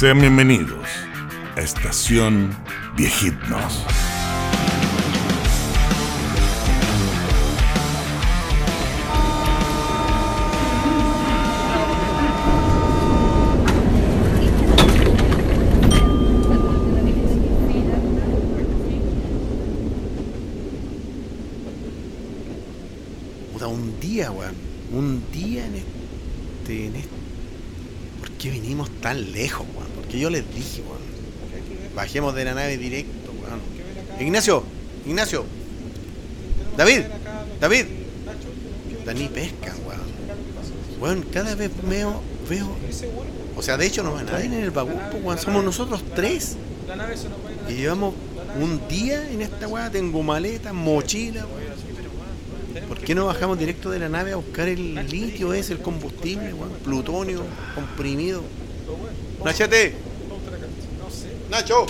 Sean bienvenidos a Estación Viejitnos. Un día, weón. Un día en este, en este. ¿Por qué vinimos tan lejos, Porque yo les dije, weón. Bajemos de la nave directo, weón. Ignacio, Ignacio. David, David. Dani pesca, weón. Weón, cada vez veo, veo. O sea, de hecho no va nadie en el po, weón. Somos nosotros tres. Y llevamos un día en esta weá. Tengo maleta, mochila, weón. ¿Por qué no bajamos directo de la nave a buscar el litio ese, el combustible, weón? Plutonio comprimido. Nachete. Nacho.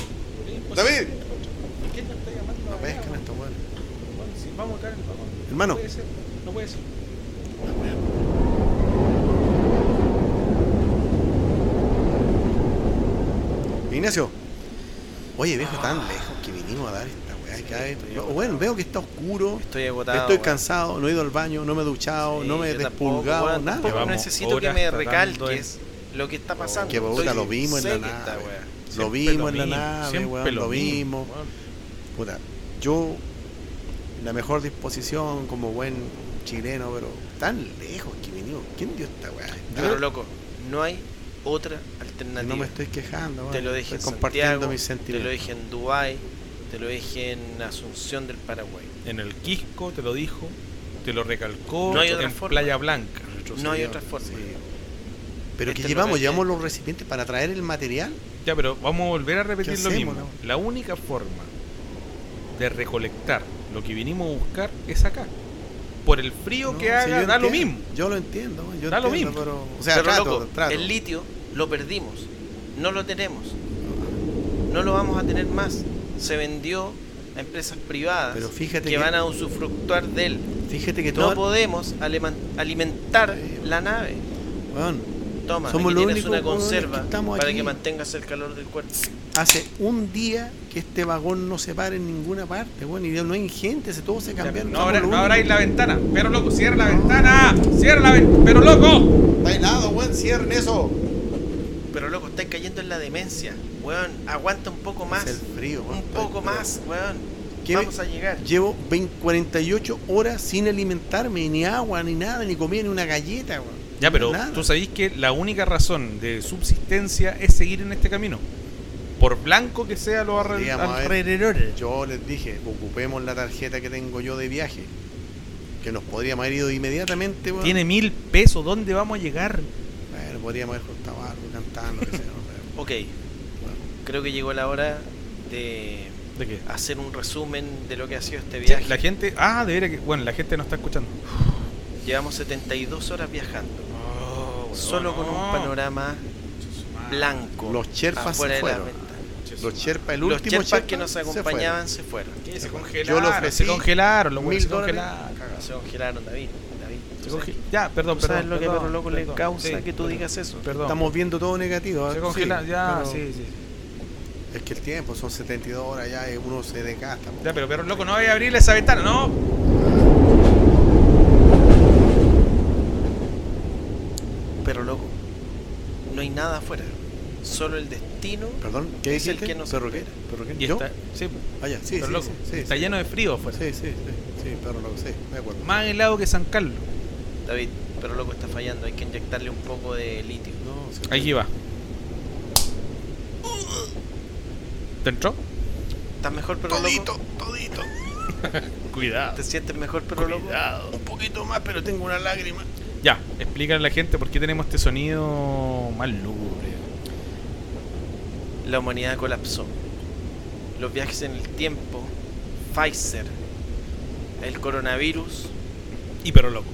David. No pescan estos weones. Hermano. No puede ser. Ignacio. Oye, viejo, tan lejos que vinimos a dar esta weá. yo, bueno, veo que está oscuro. Estoy agotado. Estoy cansado, no he ido al baño, no me he duchado, Sí, no me he tampoco, despulgado, weón, nada. tampoco necesito que me recalques lo que está pasando. Que puta, lo vimos en la weá. Lo vimos lo en la mismo, nave, weón, lo vimos. Puta, yo en la mejor disposición como buen chileno, pero tan lejos que vinimos. ¿Quién dio esta weá? Pero loco, no hay otra alternativa. no me estoy quejando, te lo dije estoy en compartiendo Santiago, mis te sentimientos. lo dije en Dubai, te lo dije en Asunción del Paraguay. En el Quisco te lo dijo, te lo recalcó No hay otra en forma. Playa Blanca. No hay otra forma. sí. Pero Este que llevamos, que- llevamos los recipientes para traer el material. Ya, pero vamos a volver a repetir ¿Qué lo hacemos, mismo. no? La única forma de recolectar lo que vinimos a buscar es acá. Por el frío No, que haga, da lo mismo. Yo lo entiendo, yo Da lo mismo. pero o sea, Pero trato, loco, trato. el litio lo perdimos, no lo tenemos, no lo vamos a tener más. Se vendió a empresas privadas Pero fíjate que, que- van a usufructuar de él. Fíjate que No podemos alimentar la nave. weón, Toma, Somos aquí los tienes únicos una conserva que estamos para aquí. que mantengas el calor del cuerpo. hace un día que este vagón no se para en ninguna parte, weón, y no hay gente, se todo se cambiaron. no los no abráis la ventana. Pero loco, cierra la ventana. Cierra la ventana. Pero loco. Está helado, weón, cierren eso. Pero loco, estáis cayendo en la demencia. Weón, aguanta un poco más. Es el frío, weón. un poco más, weón. ¿Qué? Vamos a llegar. Llevo 20 48 horas sin alimentarme, ni agua, ni nada, ni comida, ni una galleta, weón. Ya, pero Nada. tú sabéis que la única razón de subsistencia es seguir en este camino. Por blanco que sea los alrededores. Yo les dije, ocupemos la tarjeta que tengo yo de viaje, que nos podríamos haber ido inmediatamente, weón. Tiene mil pesos. ¿Dónde vamos a llegar? Bueno, podríamos haber cortado algo cantando, qué sé yo, pero- Ok, creo que llegó la hora de ¿De qué? hacer un resumen de lo que ha sido este Sí, viaje. La gente. Ah, de veras que. Bueno, la gente no está escuchando. Llevamos 72 horas viajando, Oh, solo con un panorama blanco. Los cherpas se de la fueron. Los Sherpa, el Los último cherpas Sherpa que nos se acompañaban se fueron. Se Yo congelaron. le ofrecí se congelaron, los mil se dólares. congelaron. Se congelaron, David. David, Se ¿tú sabes- conge- Ya, perdón, ¿Tú perdón. sabes lo que a perdón, Perro Loco le perdón. causa Sí, que tú perdón, digas eso? Perdón. Estamos viendo todo negativo. Se ¿eh? congela, Sí, ya, pero sí, sí. Es que el tiempo son 72 horas ya y uno se desgasta. Ya, pero perro loco, no vaya a abrirle esa ventana, no. Pero loco, no hay nada afuera. Solo el destino. Perdón, ¿qué Es el que nos ¿Perro qué? espera. ¿Perro qué? Y ¿Yo? está, sí, Ah, ya, sí, pero sí, loco, sí, sí, está sí. lleno de frío afuera. Sí, sí, sí, sí, perro loco, sí, me acuerdo. Más helado que San Carlos. David, pero loco está fallando. Hay que inyectarle un poco de litio. No, sí, Aquí va. ¿Te entró? ¿Estás mejor, pero Todito, loco? todito. Cuidado. ¿Te sientes mejor, pero loco? Un poquito más, pero tengo una lágrima. Ya, explícale a la gente por qué tenemos este sonido más lúgubre. La humanidad colapsó. Los viajes en el tiempo, Pfizer, el coronavirus Y pero loco.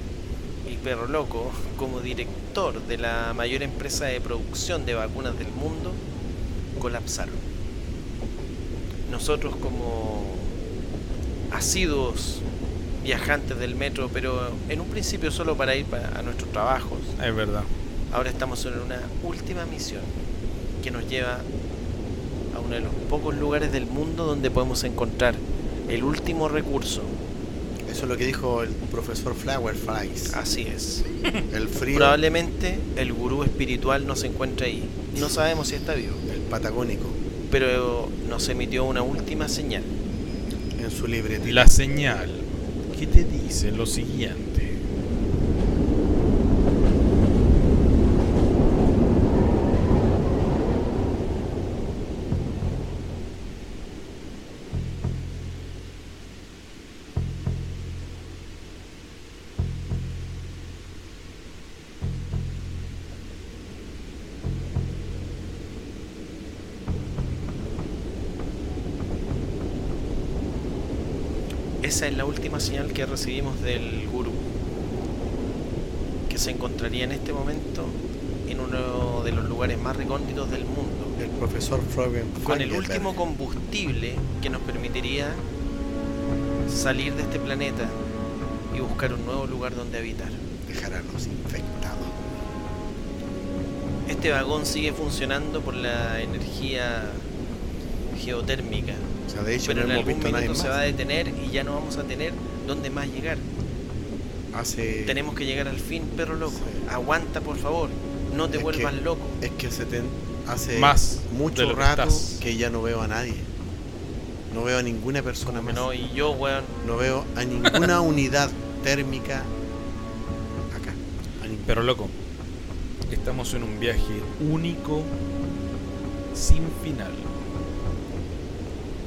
y Perro Loco, como director de la mayor empresa de producción de vacunas del mundo, colapsaron. Nosotros como asiduos viajantes del metro, pero en un principio solo para ir para- a nuestros trabajos, Es verdad. ahora estamos en una última misión, que nos lleva a uno de los pocos lugares del mundo donde podemos encontrar el último recurso. Eso es lo que dijo el profesor Flower Fries. Así es. El frío, Probablemente el gurú espiritual no se encuentre ahí. No sabemos si está vivo, el patagónico, pero nos emitió una última señal. en su libretita. La señal que te dice lo siguiente. Esa es la última señal que recibimos del gurú, que se encontraría en este momento en uno de los lugares más recónditos del mundo, El profesor Flower con el último combustible que nos permitiría salir de este planeta y buscar un nuevo lugar donde habitar. Dejar a los infectados. Este vagón sigue funcionando por la energía geotérmica, O sea, de hecho pero no en hemos algún visto nadie más. se va a detener y ya no vamos a tener dónde más llegar. Hace... Tenemos que llegar al fin, perro loco. Sí. Aguanta, por favor. No te Es vuelvas que- loco. Es que se ten- hace Más mucho rato estás. que ya no veo a nadie. No veo a ninguna persona más. No, y yo, weón, No veo a ninguna unidad térmica acá. Pero loco, estamos en un viaje único, sin final.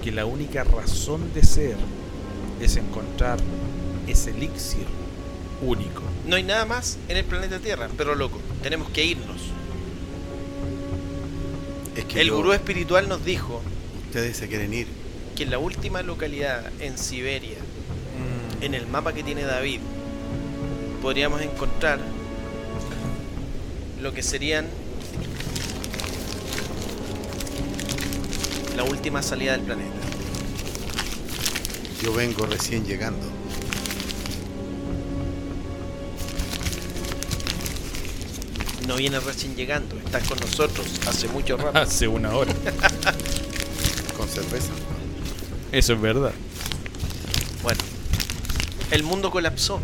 Que la única razón de ser es encontrar ese elixir único. no hay nada más en el planeta Tierra, pero loco, tenemos que irnos. es que El yo- gurú espiritual nos dijo ustedes se quieren ir. que en la última localidad en Siberia, en el mapa que tiene David, podríamos encontrar lo que serían la última salida del planeta. Yo vengo recién llegando. No viene recién llegando, estás con nosotros hace mucho rato. Hace una hora. Con cerveza. Eso es verdad. Bueno, el mundo colapsó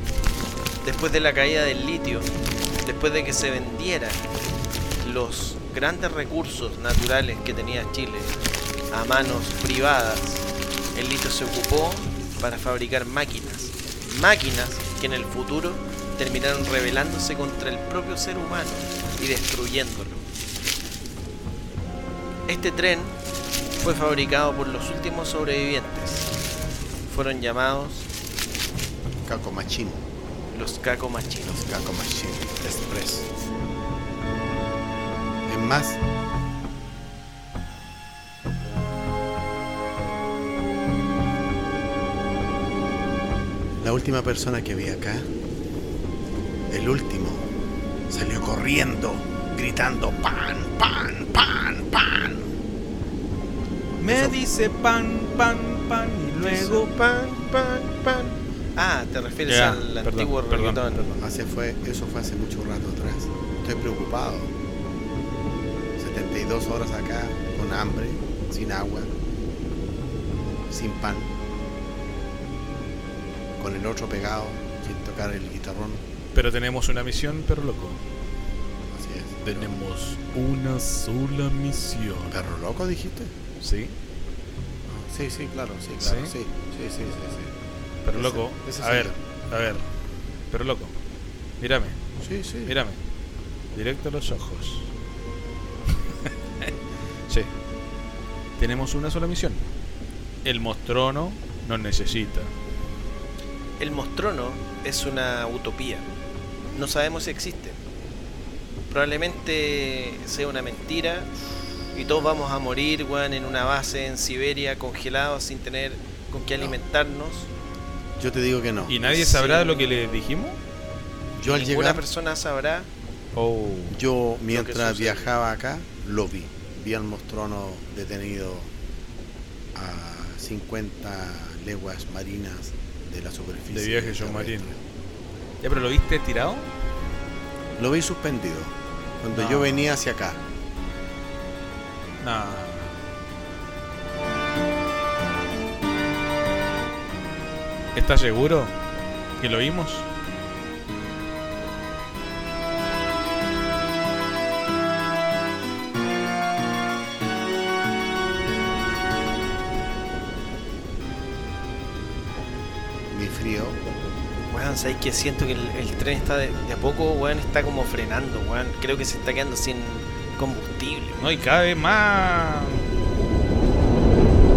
después de la caída del litio, después de que se vendieran los grandes recursos naturales que tenía Chile a manos privadas. El litio se ocupó para fabricar máquinas, máquinas que en el futuro terminaron rebelándose contra el propio ser humano y destruyéndolo. Este tren fue fabricado por los últimos sobrevivientes. Fueron llamados Caco Machín. los Caco Machinos. Los Caco Machín Express. Es más, la última persona que vi acá, el último, salió corriendo, gritando pan, pan, pan, pan. Me Eso- dice pan, pan, pan y luego... pan, pan, pan. Ah, te refieres al perdón, antiguo perdón. Hace fue, eso fue hace mucho rato atrás. Estoy preocupado. 72 horas acá, con hambre, sin agua, sin pan, con el otro pegado, sin tocar el guitarrón. Pero tenemos una misión, pero loco. Así es. Tenemos una sola misión. ¿Perro loco dijiste? ¿Sí? Sí, sí, claro, sí, claro, ¿Sí? sí, sí, sí, sí, sí. Pero loco, ese a ver, a ver. Pero loco, mírame, Sí, sí. mírame. Directo a los ojos. sí. Tenemos una sola misión. El Mostrono nos necesita. El Mostrono es una utopía. No sabemos si existe. Probablemente sea una mentira y todos vamos a morir, weón, en una base en Siberia congelados sin tener con qué No. alimentarnos. Yo te digo que no. ¿Y nadie Sí. sabrá lo que le dijimos? Yo al Ninguna llegar, persona sabrá. Oh. yo mientras viajaba acá, lo vi. Vi al mostrono detenido a 50 leguas marinas de la superficie. De viaje terrestre. submarino. ¿Ya pero lo viste tirado? Lo vi suspendido cuando No. yo venía hacia acá. No. ¿Estás seguro que lo vimos? Weón, ¿sabes que Siento que el, el tren está de, de a poco, weón, está como frenando, weón. Creo que se está quedando sin combustible. No, y cada vez más.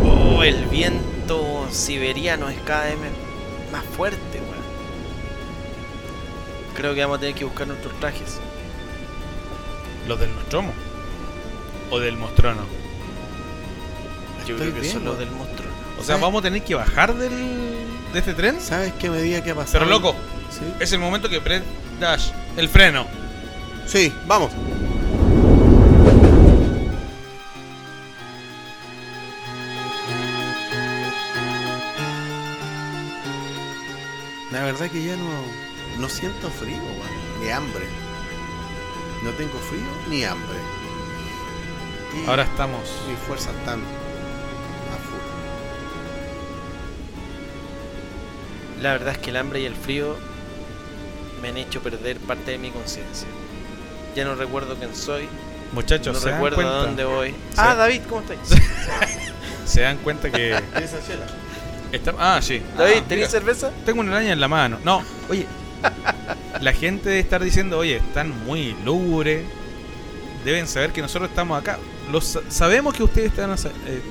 Oh, el viento siberiano es cada vez más fuerte, weón. Creo que vamos a tener que buscar nuestros trajes. ¿Los del Nostromo? ¿O del Mostrono? Yo Estoy creo que bien, son los del monstruo. O sea, ¿Sabes? ¿vamos a tener que bajar del, de este tren? ¿Sabes qué medida que ha pasado? Pero loco, Sí. es el momento que Brett Dash el freno. Sí, vamos. La verdad que ya no, no siento frío, ni hambre. No tengo frío ni hambre. Y Ahora estamos. mis fuerzas están La verdad es que el hambre y el frío me han hecho perder parte de mi conciencia. Ya no recuerdo quién soy, Muchachos, no se dan recuerdo cuenta. a dónde voy. Sí. Ah, David, ¿cómo estás? Se dan cuenta que. está- ah, sí. David, Ah, ¿tenías mira, cerveza? Tengo una araña en la mano. No, oye. La gente debe estar diciendo, oye, están muy lúgubres. Deben saber que nosotros estamos acá. Los, sa- sabemos que ustedes están, hacia- eh,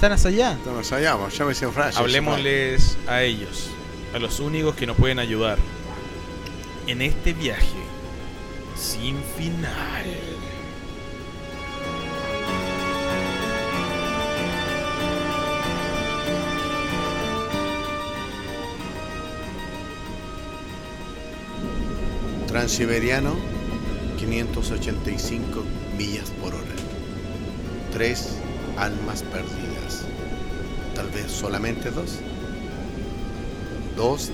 están hacia allá. Están hacia allá. Un flash. Hablemosles a ellos, a los únicos que nos pueden ayudar en este viaje sin final. Transiberiano, 585 millas por hora. Tres almas perdidas. Tal vez solamente dos. Dos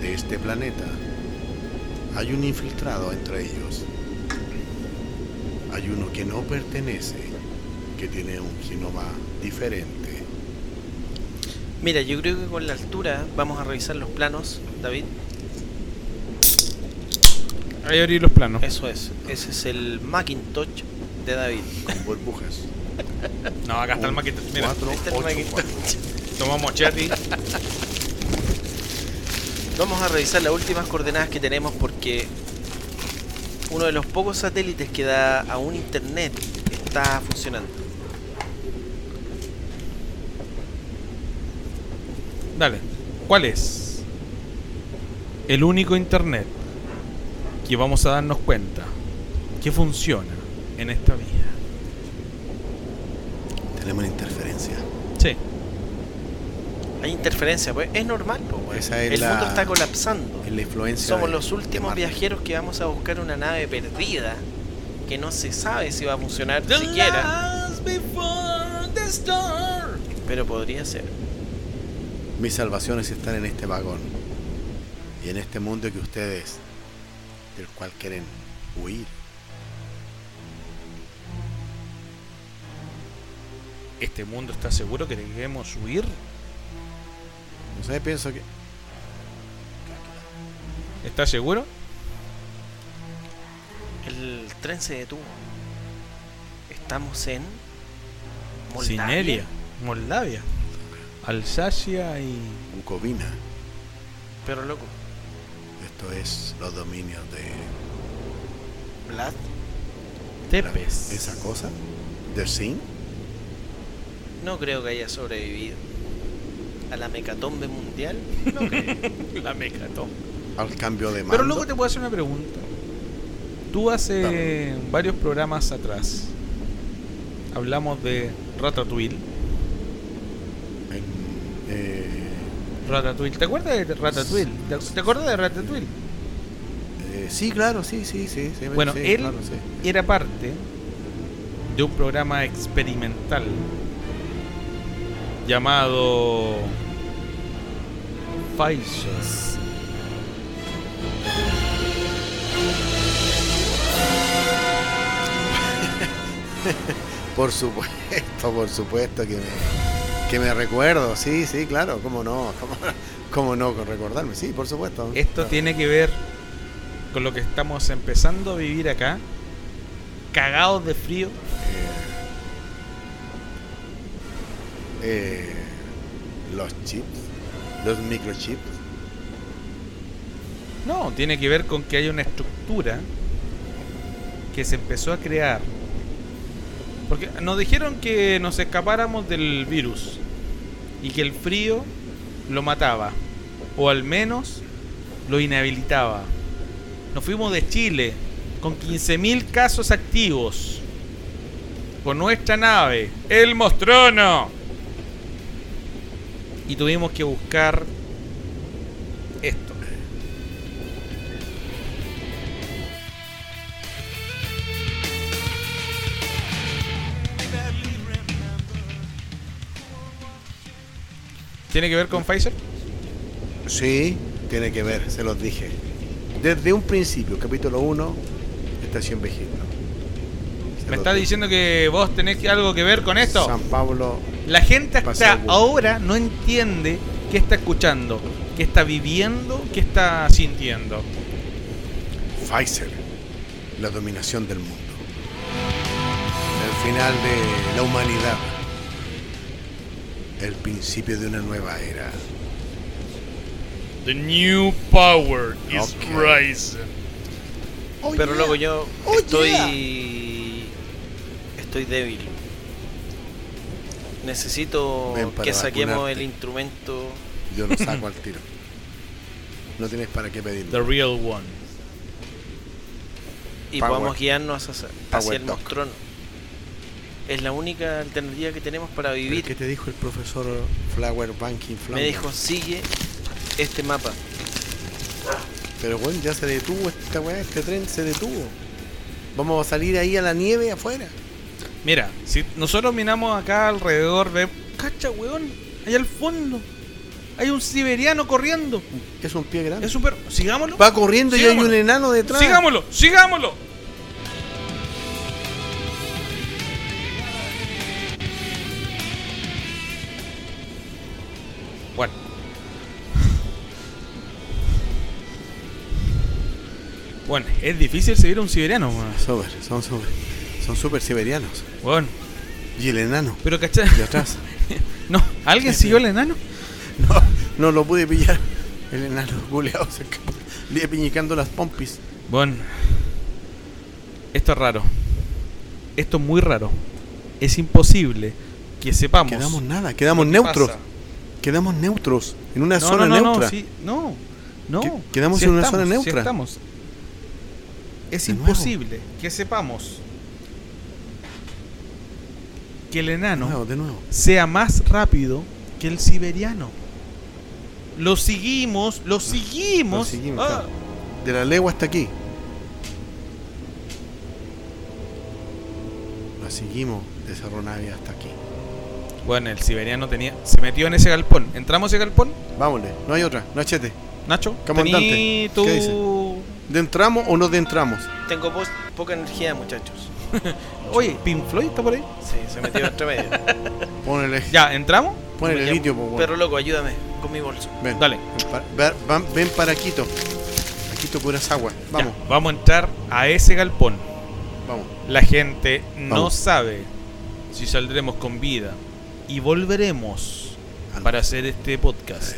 de este planeta. Hay un infiltrado entre ellos. Hay uno que no pertenece, que tiene un genoma diferente. Mira, yo creo que con la altura vamos a revisar los planos, David. Ahí abrí los planos. Eso es. Ese es el Macintosh de David. Con burbujas. No, acá está el maquete. Mira, Cuatro, el ocho, cuatro. chatty. Vamos a revisar las últimas coordenadas que tenemos porque uno de los pocos satélites que da a un internet está funcionando. Dale. ¿Cuál es el único internet que vamos a darnos cuenta que funciona en esta vida? Tenemos una interferencia. Sí. Hay interferencia, pues es normal, pues. Esa es El la- mundo está colapsando. Es la influencia. Somos de- los últimos viajeros que vamos a buscar una nave perdida que no se sabe si va a funcionar siquiera, pero podría ser. Mis salvaciones están en este vagón y en este mundo que ustedes, del cual quieren huir. ¿Este mundo está seguro que debemos huir? No sé, pienso que ¿Está seguro? El tren se detuvo. Estamos en Sineria, Moldavia, Alsacia y... Bucovina, Pero loco, esto es los dominios de Vlad, Tepes. esa cosa, de Sin. No creo que haya sobrevivido a la mecatombe mundial. No creo. La mecatón. al cambio de mando. Pero luego te puedo hacer una pregunta. Tú hace varios programas atrás hablamos de Ratatouille. En, eh, Ratatouille. ¿Te acuerdas de Ratatouille? ¿Te, te acuerdas de Ratatouille? eh, sí, claro, sí, sí, sí. sí, Bueno, sí, él claro, sí. era parte de un programa experimental llamado Pfizer. Por supuesto, por supuesto que me, que me recuerdo. Sí, sí, claro. ¿Cómo no? ¿Cómo, cómo no con recordarme? Sí, por supuesto. Esto tiene que ver con lo que estamos empezando a vivir acá. Cagados de frío. Eh, los chips, los microchips. No, tiene que ver con que hay una estructura que se empezó a crear. Porque nos dijeron que nos escapáramos del virus y que el frío lo mataba, o al menos lo inhabilitaba. Nos fuimos de Chile con 15.000 casos activos, con nuestra nave, el Mostrono. Y tuvimos que buscar esto. ¿Tiene que ver con Pfizer? Sí, tiene que ver, se los dije. Desde un principio, capítulo 1, Estación Vegeta. ¿Me estás dije. diciendo que vos tenés algo que ver con esto? San Pablo, La gente Paseo hasta ahora no entiende qué está escuchando, qué está viviendo, qué está sintiendo. Pfizer, la dominación del mundo. El final de la humanidad. El principio de una nueva era. The new power is rising. Pero luego yo Oh, estoy. Estoy débil. Necesito que saquemos vacunarte. el instrumento. Yo lo saco al tiro. No tienes para qué pedirlo. The real one. y Power. podamos guiarnos hacia, el. Mostrono. Es la única alternativa que tenemos para ¿Pero vivir. ¿Qué te dijo el profesor Flower Banking Flower? Me dijo, sigue este mapa. Pero bueno, ya se detuvo esta weá, este tren se detuvo. Vamos a salir ahí a la nieve afuera. Mira, si nosotros miramos acá alrededor, ve, cacha, weón, allá al fondo. Hay un siberiano corriendo. Es un pie grande. Es súper. Sigámoslo. Va corriendo y hay un enano detrás. Sigámoslo, sigámoslo. Bueno. Bueno, es difícil seguir a un siberiano. Súper, son súper. Son súper siberianos. Bueno, Y el enano, pero cachai. de atrás. No, ¿alguien siguió al enano? No, no lo pude pillar. El enano, guleado, se escapó. Le piñicando las pompis. Bueno, esto es raro. Esto es muy raro. Es imposible que sepamos. Quedamos nada, quedamos neutros. pasa. Quedamos neutros. En una No, zona no, no, neutra. no, sí, no, no. Que- quedamos Sí en una zona sí neutra. estamos. Es De nuevo. imposible que sepamos que el De enano nuevo, de nuevo. sea más rápido que el siberiano. Lo seguimos, lo seguimos. Lo seguimos, Ah, claro. De la legua hasta aquí. La seguimos de Cerro Navia hasta aquí. Bueno, el siberiano tenía, se metió en ese galpón. ¿Entramos a ese galpón? Vámonos, no hay otra, no achete. Nacho, Comandante, tu... ¿qué dice? ¿De entramos o no de entramos? Tengo po- poca energía, muchachos. Oye, Pink Floyd está por ahí. Sí, se metió entre medio. Ponele, Ya, ¿entramos? ponele Me litio, po, weón. Pero loco, ayúdame con mi bolso. Ven, Dale. Ven para, ven para Quito. A Quito puras aguas. Vamos, Ya, vamos a entrar a ese galpón. vamos. La gente no sabe si saldremos con vida y volveremos para hacer este podcast.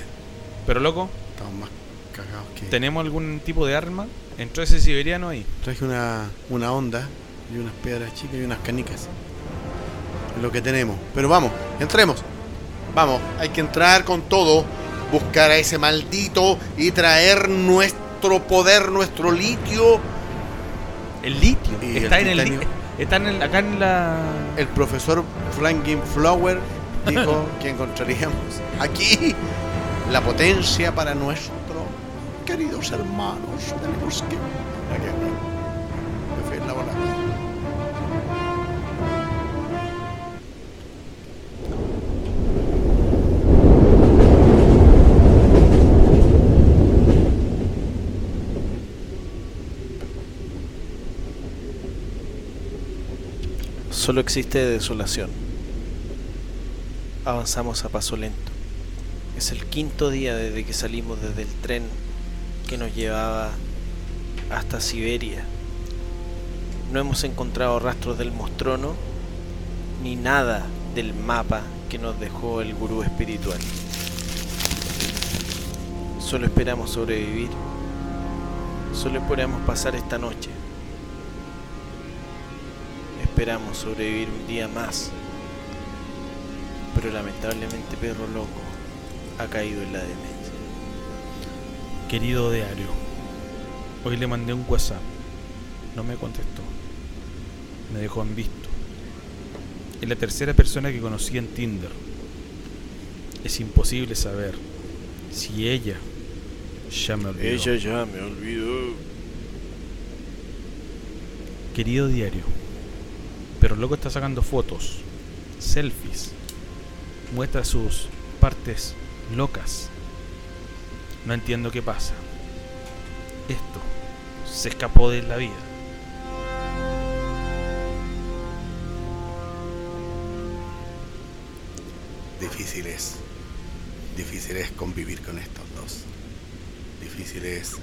Pero loco, Estamos más cagados que. ¿tenemos algún tipo de arma? Entró ese siberiano ahí. Traje una, una onda y unas piedras chicas y unas canicas. Es lo que tenemos. Pero vamos, entremos. Vamos, hay que entrar con todo. Buscar a ese maldito y traer nuestro poder, nuestro litio. El litio. Y el está en el. Está en el- acá en la. El profesor Flanking Flower dijo que encontraríamos aquí la potencia para nuestro queridos hermanos. Tenemos que. Solo existe desolación. Avanzamos a paso lento. Es el quinto día desde que salimos desde el tren que nos llevaba hasta Siberia. No hemos encontrado rastros del mostrono ni nada del mapa que nos dejó el gurú espiritual. Solo esperamos sobrevivir. Solo esperamos pasar esta noche. Esperamos sobrevivir un día más. Pero lamentablemente Perro Loco ha caído en la demencia. Querido diario, hoy le mandé un WhatsApp. No me contestó. Me dejó en visto. Es la tercera persona que conocí en Tinder. Es imposible saber si ella ya me olvidó. Ella ya me olvidó. Querido diario, pero loco está sacando fotos, selfies, muestra sus partes locas. No entiendo qué pasa. Esto se escapó de la vida. Difícil es. Difícil es convivir con estos dos. Difícil es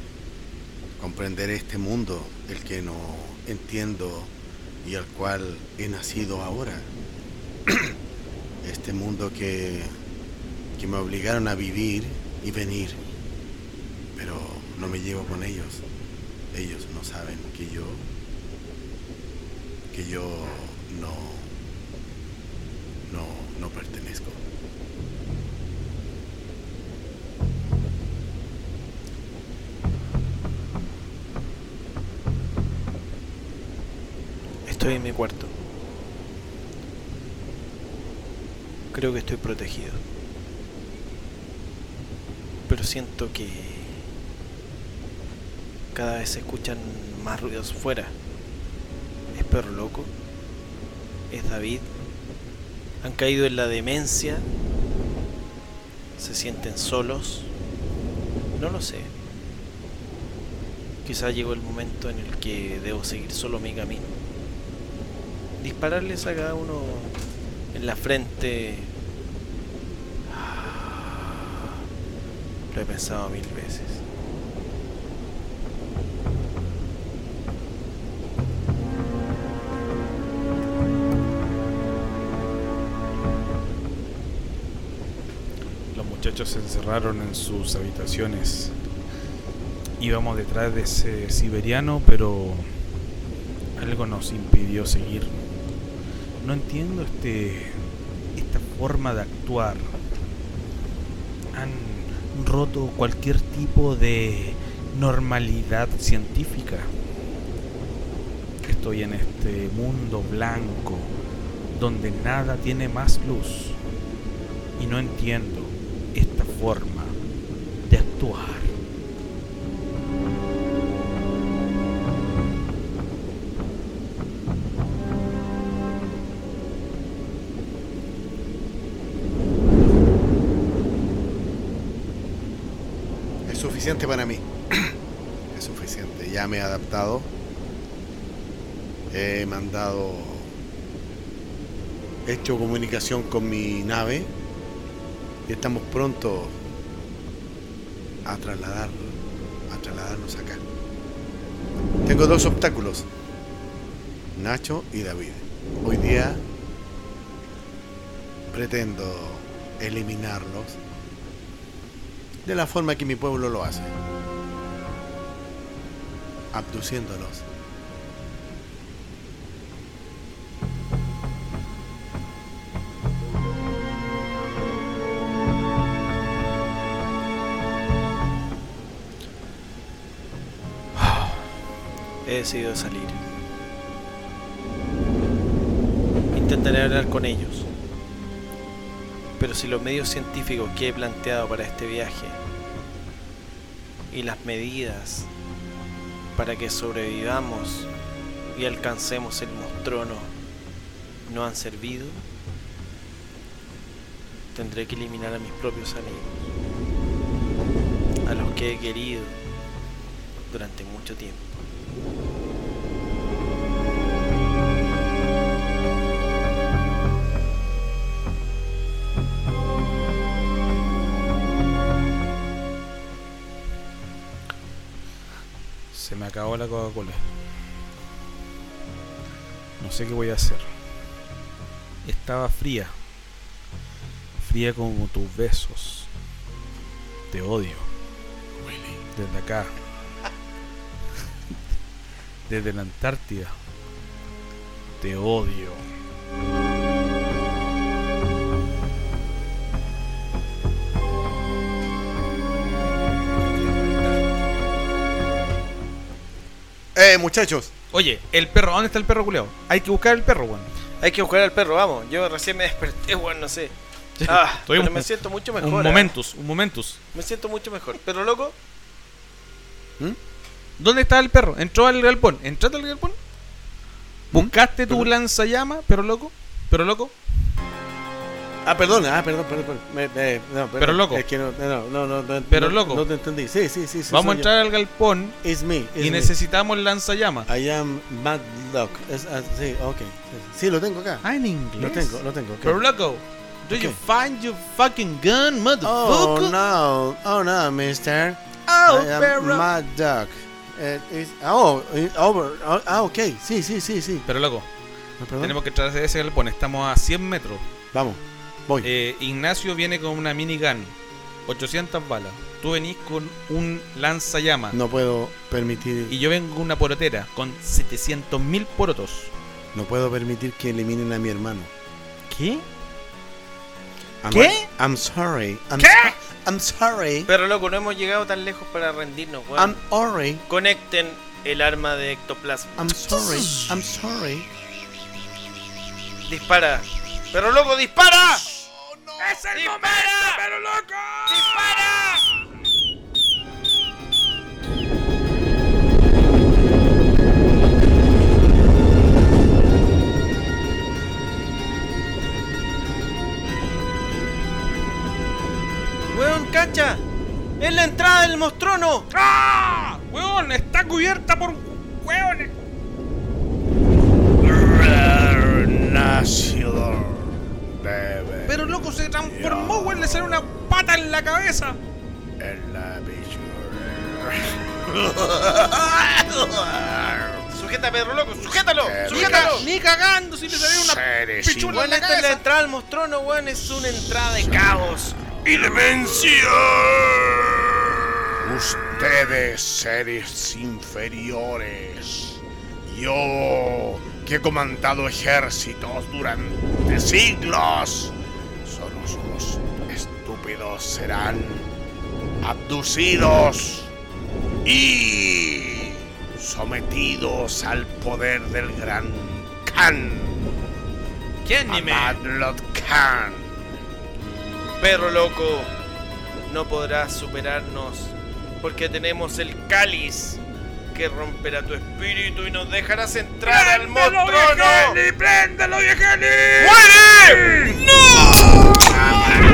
comprender este mundo, el que no entiendo y al cual he nacido ahora. Este mundo que, que me obligaron a vivir y venir. Pero no me llevo con ellos. Ellos no saben que yo que yo no Estoy en mi cuarto. Creo que estoy protegido. Pero siento que cada vez se escuchan más ruidos fuera. ¿Es perro loco? ¿Es David? ¿Han caído en la demencia? ¿Se sienten solos? No lo sé. Quizá llegó el momento en el que debo seguir solo mi camino. Dispararles a cada uno en la frente. Lo he pensado mil veces. Los muchachos se encerraron en sus habitaciones. Íbamos detrás de ese siberiano, pero algo nos impidió seguir. No entiendo este esta forma de actuar. Han roto cualquier tipo de normalidad científica. Estoy en este mundo blanco donde nada tiene más luz y no entiendo esta forma suficiente para mí. Es suficiente. Ya me he adaptado. He mandado. He hecho comunicación con mi nave. Y estamos pronto a trasladar. A trasladarnos acá. Tengo dos obstáculos. Nacho y David. Hoy día pretendo eliminarlos de la forma que mi pueblo lo hace. Abduciéndolos. He decidido salir. Intentaré hablar con ellos. Pero si los medios científicos que he planteado para este viaje y las medidas para que sobrevivamos y alcancemos el mostrono no han servido, tendré que eliminar a mis propios amigos, a los que he querido durante mucho tiempo. Acabó la Coca-Cola. No sé qué voy a hacer. Estaba fría. Fría como tus besos. Te odio. Desde acá. Desde la Antártida. Te odio. Eh, muchachos. Oye, el perro, ¿dónde está el perro culeado? Hay que buscar el perro, weón. Hay que buscar al perro, vamos. Yo recién me desperté, weón, no sé. Ah, Estoy pero un- me siento mucho mejor. Un ah. momentus, un momentus. Me siento mucho mejor. Pero loco, ¿Dónde está el perro? ¿Entró al galpón? ¿Entraste al galpón? ¿Buscaste tu Perdón. lanzallama, pero loco? ¿Pero loco? Ah, perdón, ah, perdón, perdón. perdón. Me- me- no, perdón. Pero loco. Es que no, no, no, no, no, Pero loco. No te entendí. Sí, sí, sí. sí Vamos a entrar al galpón. It's me. y me. necesitamos lanzallama. I am Mad Dog. Es, ah, sí, ok. Sí, lo tengo acá. Ah, en inglés. Lo tengo, lo tengo. Pero loco, do you Ok. find your fucking gun, Oh, motherfucker? no. Oh, no, mister. Oh, I am perro. Mad Dog. Eh, is- oh, over. oh, ah, ok. Sí, sí, sí, sí. Pero loco, Ah, perdón. tenemos que entrar a ese galpón. Estamos a 100 metros. Vamos. Voy. Eh, Ignacio viene con una minigun, 800 balas. Tú venís con un lanzallamas. no puedo permitir. Y yo vengo con una porotera con 700 mil porotos. No puedo permitir que eliminen a mi hermano. ¿Qué? I'm, ¿Qué? I'm sorry. I'm ¿Qué? so- I'm sorry. pero loco, no hemos llegado tan lejos para rendirnos, weón. I'm sorry. Conecten el arma de ectoplasma. I'm sorry. I'm sorry. Dispara. Pero loco, dispara. ¡Es el ¡Dispara! pero loco! ¡Dispara! Weón, cacha. Es la entrada del mostrono. ¡Ah! ¡Weón! Está cubierta por weones. Pero loco se transformó, weón. Le salió una pata en la cabeza. Sujeta, Pedro loco, sujétalo, sujétalo. Ni cagando si le salió una pichula en la esta es la cabeza. entrada al mostrono, weón. Es una entrada de caos. y demencia. Ustedes, seres inferiores. Yo, que he comandado ejércitos durante siglos, unos estúpidos serán abducidos y sometidos al poder del gran Khan. ¿Quién ni me? Amadlot Khan. Perro loco, no podrás superarnos porque tenemos el cáliz que romperá tu espíritu y nos dejarás entrar al ¡Préndelo, mostrono. Viejeli! ¡Préndelo, Viejeli! ¡Muere! ¡No! Ah!